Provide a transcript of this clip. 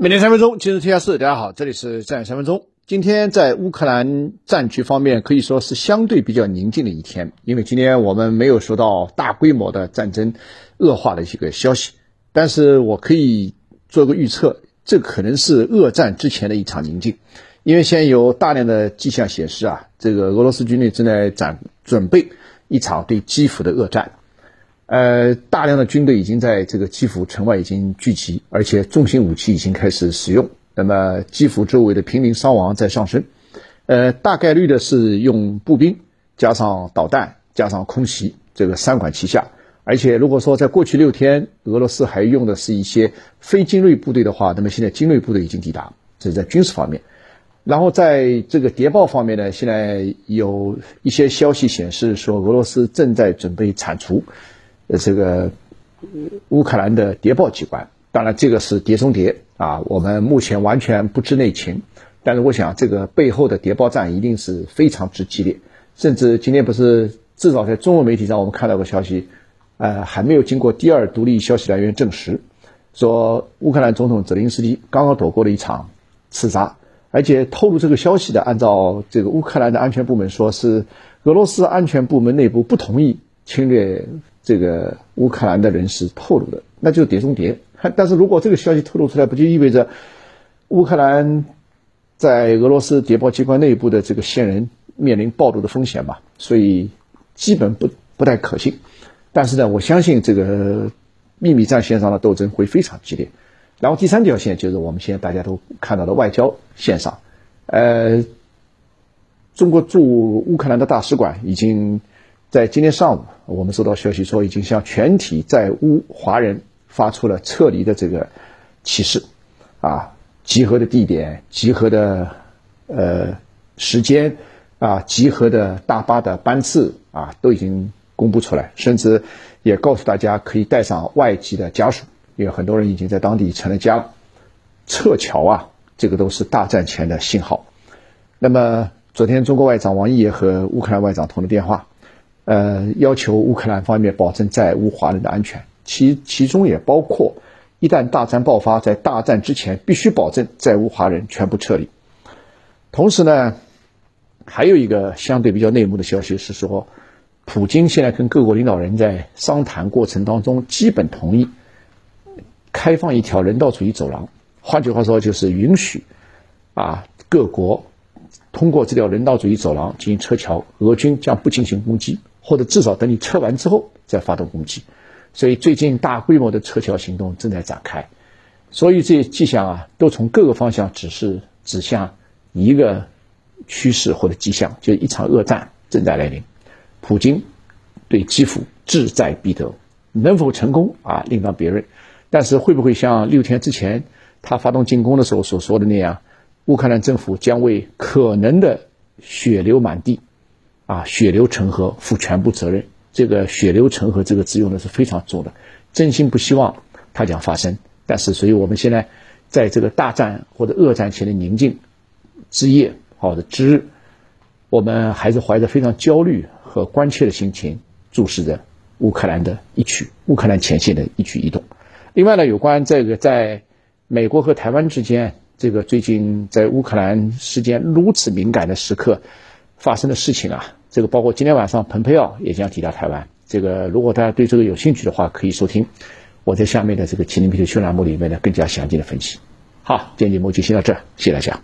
每天三分钟，今日天下事。大家好，这里是战三分钟。今天在乌克兰战局方面可以说是相对比较宁静的一天，因为今天我们没有收到大规模的战争恶化的一个消息。但是我可以做个预测，这可能是恶战之前的一场宁静，因为现在有大量的迹象显示啊，这个俄罗斯军队正在展准备一场对基辅的恶战。呃，大量的军队已经在这个基辅城外已经聚集，而且重型武器已经开始使用。那么基辅周围的平民伤亡在上升，呃，大概率的是用步兵加上导弹加上空袭，这个三管齐下。而且如果说在过去六天俄罗斯还用的是一些非精锐部队的话，那么现在精锐部队已经抵达，这是在军事方面。然后在这个谍报方面呢，现在有一些消息显示说俄罗斯正在准备铲除。呃，这个乌克兰的谍报机关，当然这个是谍中谍啊，我们目前完全不知内情。但是我想，这个背后的谍报战一定是非常之激烈。甚至今天不是至少在中文媒体上，我们看到个消息，呃，还没有经过第二独立消息来源证实，说乌克兰总统泽连斯基刚刚躲过了一场刺杀，而且透露这个消息的，按照这个乌克兰的安全部门说，是俄罗斯安全部门内部不同意侵略。这个乌克兰的人士透露的，那就是碟中谍。但是如果这个消息透露出来，不就意味着乌克兰在俄罗斯谍报机关内部的这个线人面临暴露的风险嘛？所以基本不不太可信。但是呢，我相信这个秘密战线上的斗争会非常激烈。然后第三条线就是我们现在大家都看到的外交线上，呃，中国驻乌克兰的大使馆已经。在今天上午，我们收到消息说，已经向全体在乌华人发出了撤离的这个启示，啊，集合的地点、集合的呃时间、啊集合的大巴的班次啊，都已经公布出来，甚至也告诉大家可以带上外籍的家属，因为很多人已经在当地成了家。撤侨啊，这个都是大战前的信号。那么，昨天中国外长王毅也和乌克兰外长通了电话。呃，要求乌克兰方面保证在乌华人的安全，其其中也包括，一旦大战爆发，在大战之前必须保证在乌华人全部撤离。同时呢，还有一个相对比较内幕的消息是说，普京现在跟各国领导人在商谈过程当中，基本同意开放一条人道主义走廊，换句话说就是允许啊各国通过这条人道主义走廊进行撤侨，俄军将不进行攻击。或者至少等你撤完之后再发动攻击，所以最近大规模的撤侨行动正在展开，所以这些迹象啊，都从各个方向指示指向一个趋势或者迹象，就一场恶战正在来临。普京对基辅志在必得，能否成功啊，另当别论。但是会不会像六天之前他发动进攻的时候所说的那样，乌克兰政府将为可能的血流满地？啊，血流成河，负全部责任。这个“血流成河”这个字用的是非常重的，真心不希望它将发生。但是，所以我们现在在这个大战或者恶战前的宁静之夜，好的之日，我们还是怀着非常焦虑和关切的心情注视着乌克兰的一举，乌克兰前线的一举一动。另外呢，有关这个在美国和台湾之间，这个最近在乌克兰时间如此敏感的时刻发生的事情啊。这个包括今天晚上蓬佩奥也将抵达台湾。这个如果大家对这个有兴趣的话，可以收听我在下面的这个麒麟皮特秀栏目里面呢更加详尽的分析。好，今天节目就先到这，谢谢大家。